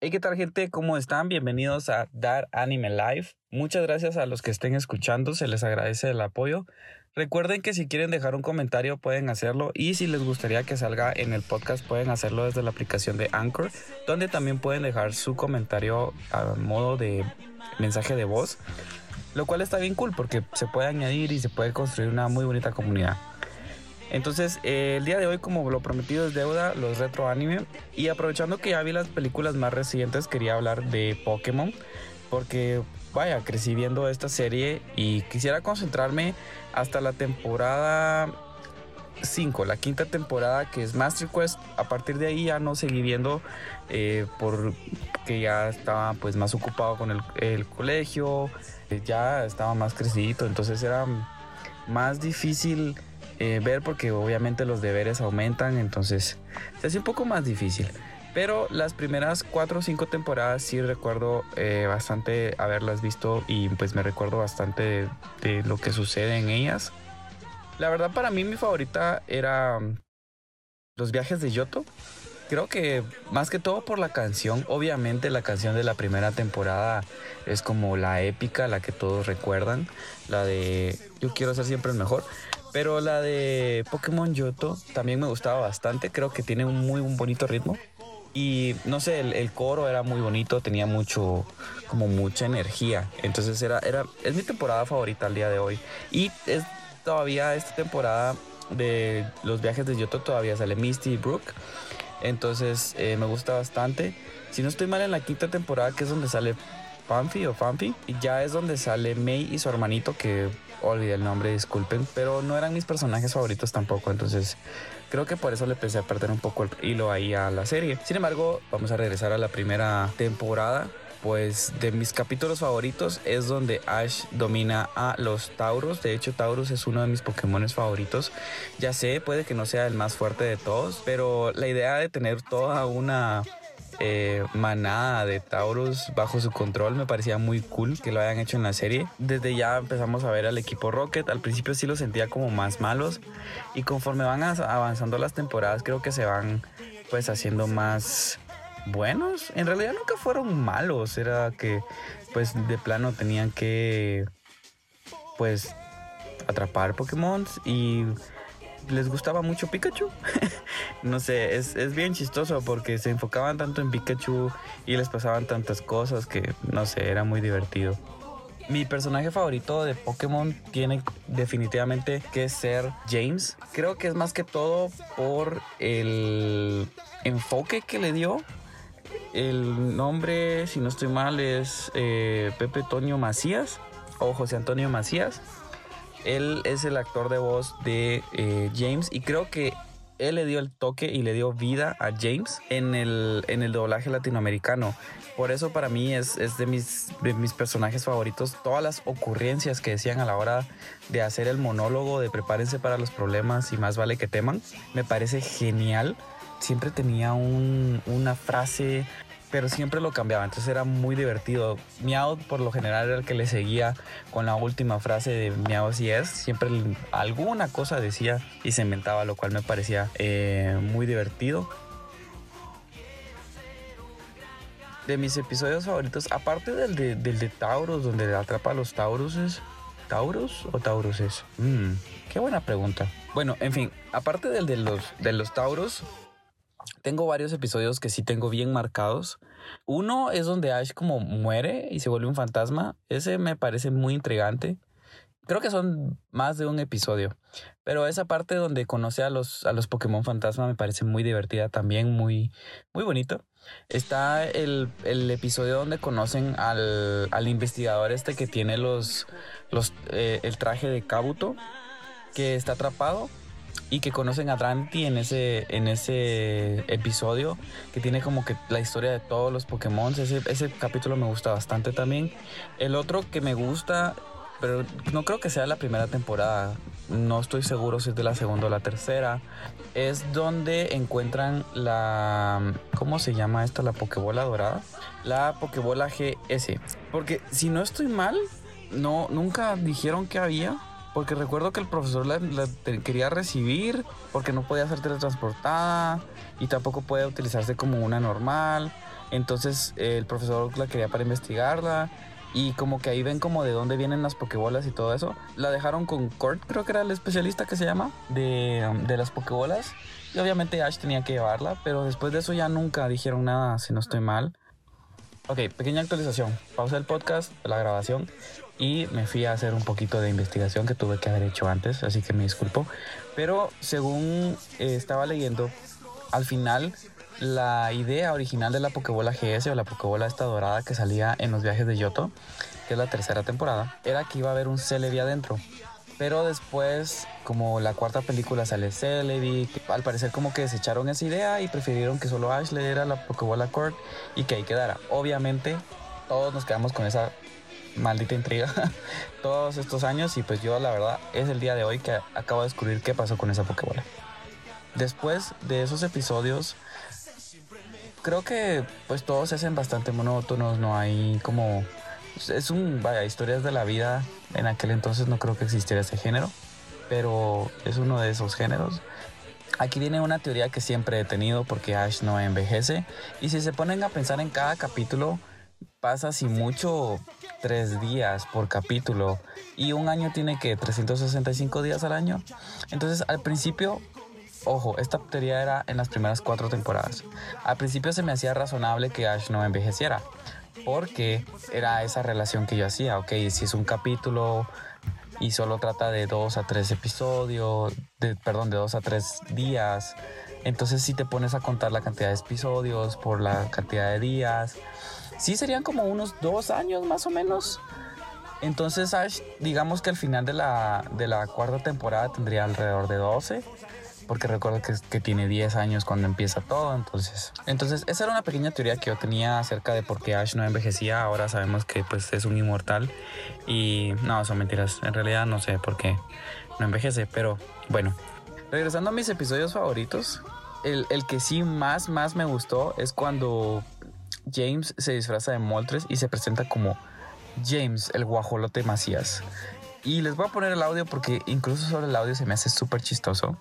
Hey, ¿qué tal gente? ¿Cómo están? Bienvenidos a Dar Anime Live. Muchas gracias a los que estén escuchando, se les agradece el apoyo. Recuerden que si quieren dejar un comentario pueden hacerlo y si les gustaría que salga en el podcast pueden hacerlo desde la aplicación de Anchor, donde también pueden dejar su comentario a modo de mensaje de voz, lo cual está bien cool porque se puede añadir y se puede construir una muy bonita comunidad. Entonces, eh, el día de hoy, como lo prometido es deuda, los retro anime. Y aprovechando que ya vi las películas más recientes, quería hablar de Pokémon. Porque, vaya, crecí viendo esta serie y quisiera concentrarme hasta la temporada 5, la quinta temporada que es Master Quest. A partir de ahí ya no seguí viendo eh, porque ya estaba pues más ocupado con el, el colegio, ya estaba más crecido, entonces era más difícil eh, ver porque obviamente los deberes aumentan, entonces se hace un poco más difícil. Pero las primeras cuatro o cinco temporadas sí recuerdo eh, bastante haberlas visto y pues me recuerdo bastante de, lo que sucede en ellas. La verdad para mí mi favorita era um, Los viajes de Yoto. Creo que más que todo por la canción, obviamente la canción de la primera temporada es como la épica, la que todos recuerdan, la de Yo quiero ser siempre el mejor. Pero la de Pokémon Yoto también me gustaba bastante. Creo que tiene un muy un bonito ritmo. Y no sé, el, coro era muy bonito, tenía mucho, como mucha energía. Entonces era, era, es mi temporada favorita al día de hoy. Y es todavía esta temporada de los viajes de Yoto todavía sale Misty y Brooke. Entonces eh, me gusta bastante. Si no estoy mal en la quinta temporada, que es donde sale Pamfi o Pamfi, y ya es donde sale May y su hermanito, que olvidé el nombre, disculpen, pero no eran mis personajes favoritos tampoco, entonces creo que por eso le empecé a perder un poco el hilo ahí a la serie. Sin embargo, vamos a regresar a la primera temporada. Pues de mis capítulos favoritos es donde Ash domina a los Tauros. De hecho, Taurus es uno de mis Pokémon favoritos. Ya sé, puede que no sea el más fuerte de todos, pero la idea de tener toda una eh, manada de Taurus bajo su control. Me parecía muy cool que lo hayan hecho en la serie. Desde ya empezamos a ver al equipo Rocket. Al principio sí lo sentía como más malos. Y conforme van avanzando las temporadas, creo que se van pues haciendo más buenos. En realidad nunca fueron malos. Era que pues de plano tenían que pues atrapar Pokémon y les gustaba mucho Pikachu. no sé, es, es, bien chistoso porque se enfocaban tanto en Pikachu y les pasaban tantas cosas que, no sé, era muy divertido. Mi personaje favorito de Pokémon tiene definitivamente que ser James. Creo que es más que todo por el enfoque que le dio. El nombre, si no estoy mal, es eh, Pepe Toño Macías o José Antonio Macías. Él es el actor de voz de eh, James y creo que él le dio el toque y le dio vida a James en el, en el doblaje latinoamericano. Por eso para mí es, de, mis, mis personajes favoritos. Todas las ocurrencias que decían a la hora de hacer el monólogo de prepárense para los problemas y más vale que teman, me parece genial. Siempre tenía una frase pero siempre lo cambiaba, entonces era muy divertido. Miau por lo general era el que le seguía con la última frase de Miau si es, siempre alguna cosa decía y se inventaba, lo cual me parecía eh, muy divertido. De mis episodios favoritos, aparte del de, del de Taurus, donde atrapa a los Tauruses, ¿Taurus o Tauruses? Mm, qué buena pregunta. Bueno, en fin, aparte del de los, de los Tauros, tengo varios episodios que sí tengo bien marcados. Uno es donde Ash como muere y se vuelve un fantasma. Ese me parece muy intrigante. Creo que son más de un episodio. Pero esa parte donde conoce a los, a los Pokémon fantasma me parece muy divertida también, muy, muy bonito. Está el, el episodio donde conocen al, al, investigador este que tiene los, los, eh, el traje de Kabuto, que está atrapado y que conocen a Dranty en ese, en ese episodio, que tiene como que la historia de todos los Pokémon. Ese, ese capítulo me gusta bastante también. El otro que me gusta, pero no creo que sea la primera temporada, no estoy seguro si es de la segunda o la tercera, es donde encuentran la... ¿Cómo se llama esta? La Pokébola dorada. La Pokébola GS. Porque si no estoy mal, no, nunca dijeron que había porque recuerdo que el profesor la, quería recibir porque no podía ser teletransportada y tampoco puede utilizarse como una normal. Entonces el profesor la quería para investigarla y como que ahí ven como de dónde vienen las pokebolas y todo eso. La dejaron con Kurt, creo que era el especialista que se llama, de, de las pokebolas. Y obviamente Ash tenía que llevarla, pero después de eso ya nunca dijeron nada, si no estoy mal. Ok, pequeña actualización. Pausé el podcast, la grabación, y me fui a hacer un poquito de investigación que tuve que haber hecho antes, así que me disculpo. Pero según eh, estaba leyendo, al final la idea original de la Pokébola GS o la Pokébola esta dorada que salía en los viajes de Yoto, que es la tercera temporada, era que iba a haber un Celebi adentro. Pero después, como la cuarta película sale Celebi, al parecer como que desecharon esa idea y prefirieron que solo Ash le diera la Pokébola Court y que ahí quedara. Obviamente, todos nos quedamos con esa maldita intriga todos estos años y pues yo la verdad es el día de hoy que acabo de descubrir qué pasó con esa Pokébola. Después de esos episodios, creo que pues todos se hacen bastante monótonos, no hay como... Es un, vaya, historias de la vida. En aquel entonces no creo que existiera ese género, pero es uno de esos géneros. Aquí viene una teoría que siempre he tenido porque Ash no envejece. Y si se ponen a pensar en cada capítulo, pasa si mucho tres días por capítulo y un año tiene que 365 días al año. Entonces al principio Ojo, esta teoría era en las primeras cuatro temporadas. Al principio se me hacía razonable que Ash no envejeciera, porque era esa relación que yo hacía, ok, si es un capítulo y solo trata de dos a tres episodios, de, perdón, de dos a tres días, entonces si te pones a contar la cantidad de episodios por la cantidad de días, sí serían como unos dos años más o menos. Entonces digamos que al final de la, de la cuarta temporada tendría alrededor de 12 porque recuerdo que, tiene 10 años cuando empieza todo, entonces... Entonces, esa era una pequeña teoría que yo tenía acerca de por qué Ash no envejecía, ahora sabemos que pues es un inmortal y no, son mentiras, en realidad no sé por qué no envejece, pero bueno. Regresando a mis episodios favoritos, el, el que sí más, más me gustó es cuando James se disfraza de Moltres y se presenta como James, el guajolote Macías. Y les voy a poner el audio porque incluso solo el audio se me hace súper chistoso.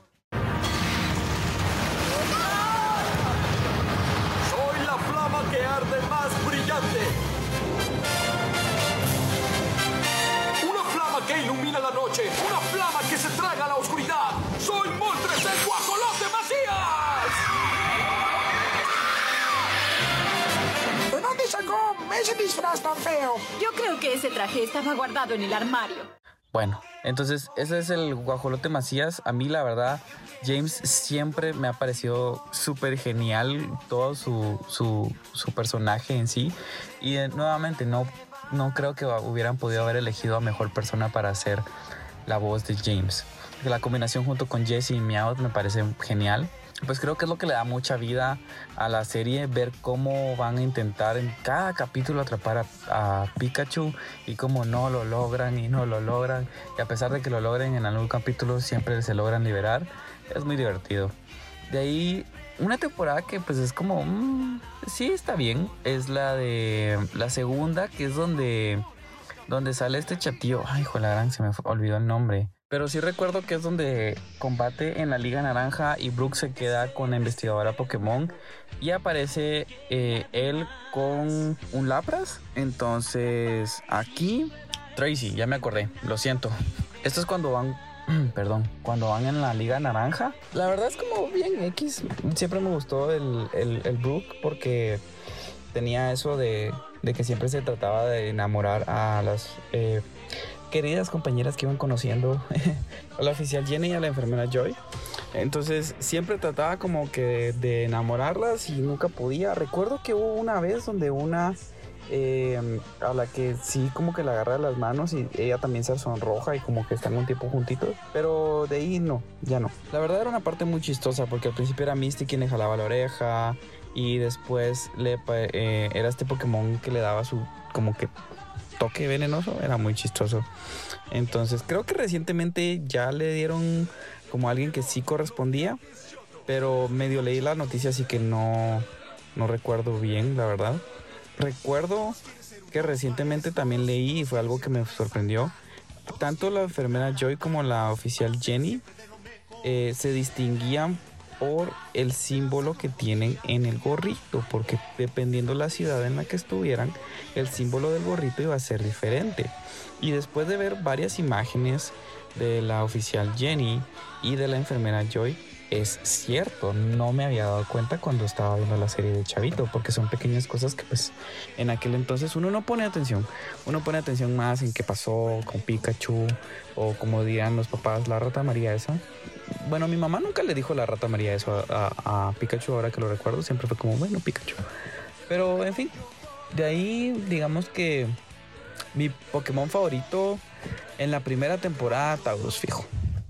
Ese disfraz tan feo? Yo creo que ese traje estaba guardado en el armario. Bueno, entonces ese es el guajolote Macías. A mí la verdad, James siempre me ha parecido súper genial todo su, su, su, personaje en sí. Y eh, nuevamente no, no creo que hubieran podido haber elegido a mejor persona para hacer la voz de James. La combinación junto con Jesse y Meowth me parece genial pues creo que es lo que le da mucha vida a la serie, ver cómo van a intentar en cada capítulo atrapar a, Pikachu y cómo no lo logran y no lo logran. Y a pesar de que lo logren en algún capítulo, siempre se logran liberar. Es muy divertido. De ahí, una temporada que pues es como, mm, sí está bien, es la de la segunda, que es donde, donde sale este chatío. Ay, hijo gran, se me olvidó el nombre. Pero sí recuerdo que es donde combate en la Liga Naranja y Brooke se queda con la investigadora Pokémon y aparece eh, él con un Lapras. Entonces aquí, Tracy, ya me acordé, lo siento. Esto es cuando van, perdón, cuando van en la Liga Naranja. La verdad es como bien X. Siempre me gustó el, el, Brooke porque tenía eso de, de, que siempre se trataba de enamorar a las... Eh, queridas compañeras que iban conociendo a la oficial Jenny y a la enfermera Joy. Entonces siempre trataba como que de enamorarlas y nunca podía. Recuerdo que hubo una vez donde una eh, a la que sí como que la agarra de las manos y ella también se sonroja y como que están un tiempo juntitos. Pero de ahí no, ya no. La verdad era una parte muy chistosa porque al principio era Misty quien le jalaba la oreja y después le, eh, era este Pokémon que le daba su como que toque venenoso era muy chistoso. Entonces creo que recientemente ya le dieron como alguien que sí correspondía, pero medio leí la noticia así que no, no recuerdo bien, la verdad. Recuerdo que recientemente también leí y fue algo que me sorprendió. Tanto la enfermera Joy como la oficial Jenny eh, se distinguían por el símbolo que tienen en el gorrito, porque dependiendo la ciudad en la que estuvieran, el símbolo del gorrito iba a ser diferente. Y después de ver varias imágenes de la oficial Jenny y de la enfermera Joy, es cierto, no me había dado cuenta cuando estaba viendo la serie de Chavito, porque son pequeñas cosas que pues en aquel entonces uno no pone atención, uno pone atención más en qué pasó con Pikachu o como dirían los papás, la rata María esa. Bueno, mi mamá nunca le dijo la rata María eso a, a Pikachu, ahora que lo recuerdo, siempre fue como, bueno, Pikachu. Pero en fin, de ahí digamos que mi Pokémon favorito en la primera temporada, Taurus, fijo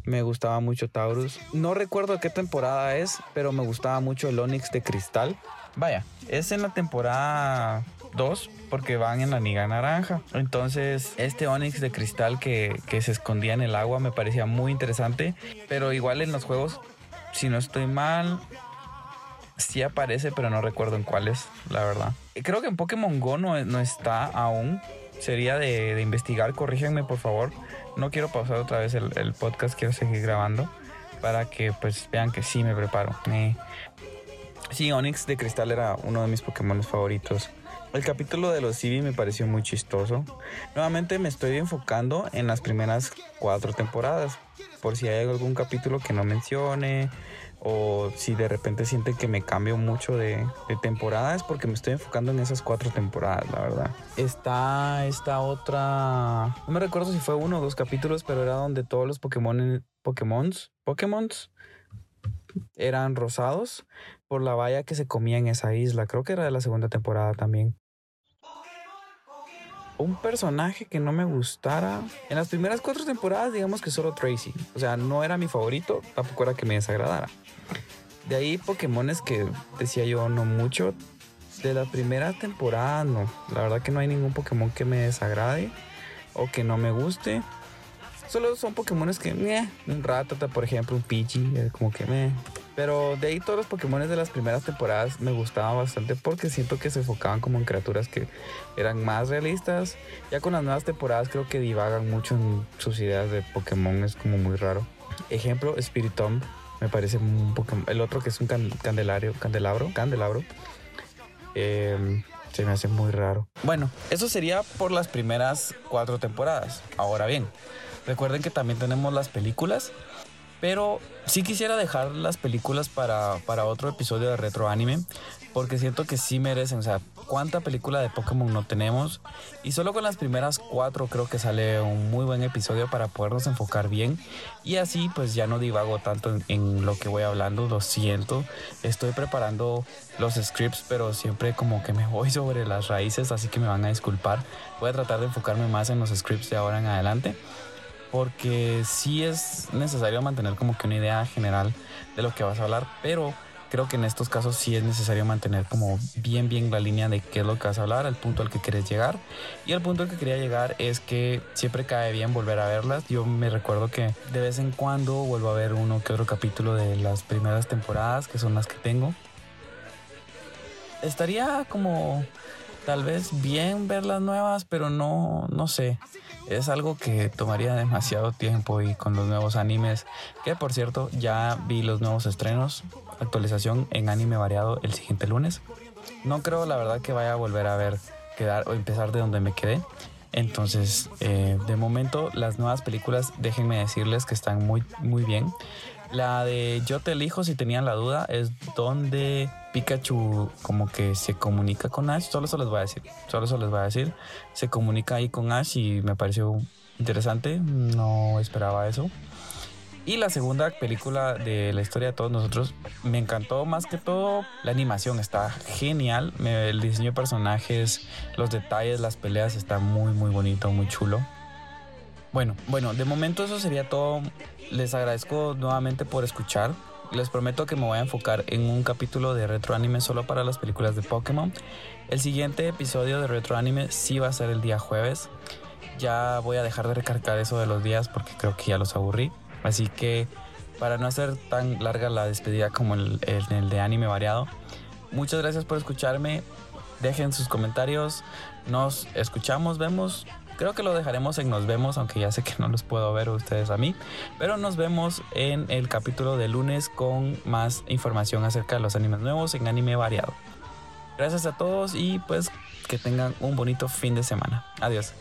me gustaba mucho Taurus. No recuerdo qué temporada es, pero me gustaba mucho el Onix de cristal. Vaya, es en la temporada 2 porque van en la niga naranja. Entonces, este Onix de cristal que, que se escondía en el agua me parecía muy interesante. Pero igual en los juegos, si no estoy mal, sí aparece, pero no recuerdo en cuáles, la verdad. Creo que en Pokémon Go no, no está aún. Sería de, de investigar, corríjanme por favor no quiero pausar otra vez el, podcast, quiero seguir grabando para que pues vean que sí me preparo. Sí, Onix de Cristal era uno de mis Pokémon favoritos. El capítulo de los Eevee me pareció muy chistoso. Nuevamente me estoy enfocando en las primeras cuatro temporadas. Por si hay algún capítulo que no mencione o si de repente sienten que me cambio mucho de, temporada es porque me estoy enfocando en esas cuatro temporadas, la verdad. Está esta otra, no me recuerdo si fue uno o dos capítulos, pero era donde todos los Pokémon, Pokémons, Pokémons eran rosados por la valla que se comía en esa isla. Creo que era de la segunda temporada también un personaje que no me gustara. En las primeras cuatro temporadas, digamos que solo Tracy. O sea, no era mi favorito, tampoco era que me desagradara. De ahí Pokémones que decía yo no mucho. De la primera temporada, no. La verdad que no hay ningún Pokémon que me desagrade o que no me guste. Solo son Pokémones que, meh, un Ratata, por ejemplo, un Pidgey, como que me. Pero de ahí todos los Pokémon de las primeras temporadas me gustaban bastante porque siento que se enfocaban como en criaturas que eran más realistas. Ya con las nuevas temporadas creo que divagan mucho en sus ideas de Pokémon, es como muy raro. Ejemplo, Spiritomb, me parece un Pokémon. El otro que es un candelario, candelabro, candelabro. Em, se me hace muy raro. Bueno, eso sería por las primeras cuatro temporadas. Ahora bien, recuerden que también tenemos las películas pero sí quisiera dejar las películas para, para otro episodio de retro anime, porque siento que sí merecen. O sea, ¿cuánta película de Pokémon no tenemos? Y solo con las primeras cuatro creo que sale un muy buen episodio para podernos enfocar bien. Y así pues ya no divago tanto en, en lo que voy hablando, lo siento. Estoy preparando los scripts, pero siempre como que me voy sobre las raíces, así que me van a disculpar. Voy a tratar de enfocarme más en los scripts de ahora en adelante porque sí es necesario mantener como que una idea general de lo que vas a hablar, pero creo que en estos casos sí es necesario mantener como bien bien la línea de qué es lo que vas a hablar, el punto al que quieres llegar. Y el punto al que quería llegar es que siempre cae bien volver a verlas. Yo me recuerdo que de vez en cuando vuelvo a ver uno que otro capítulo de las primeras temporadas, que son las que tengo. Estaría como tal vez bien ver las nuevas, pero no, no sé. Es algo que tomaría demasiado tiempo y con los nuevos animes, que por cierto ya vi los nuevos estrenos, actualización en anime variado el siguiente lunes. No creo la verdad que vaya a volver a ver, quedar o empezar de donde me quedé. Entonces, eh, de momento, las nuevas películas, déjenme decirles que están muy, muy bien. La de Yo te elijo, si tenían la duda, es donde Pikachu como que se comunica con Ash. Solo eso les voy a decir. Solo eso les voy a decir. Se comunica ahí con Ash y me pareció interesante. No esperaba eso. Y la segunda película de la historia de todos nosotros me encantó más que todo. La animación está genial. El diseño de personajes, los detalles, las peleas está muy, muy bonito, muy chulo. Bueno, bueno, de momento eso sería todo. Les agradezco nuevamente por escuchar. Les prometo que me voy a enfocar en un capítulo de retro anime solo para las películas de Pokémon. El siguiente episodio de retro anime sí va a ser el día jueves. Ya voy a dejar de recargar eso de los días porque creo que ya los aburrí. Así que para no hacer tan larga la despedida como el de anime variado, muchas gracias por escucharme. Dejen sus comentarios. Nos escuchamos, vemos creo que lo dejaremos en Nos vemos, aunque ya sé que no los puedo ver ustedes a mí. Pero nos vemos en el capítulo de lunes con más información acerca de los animes nuevos en anime variado. Gracias a todos y pues que tengan un bonito fin de semana. Adiós.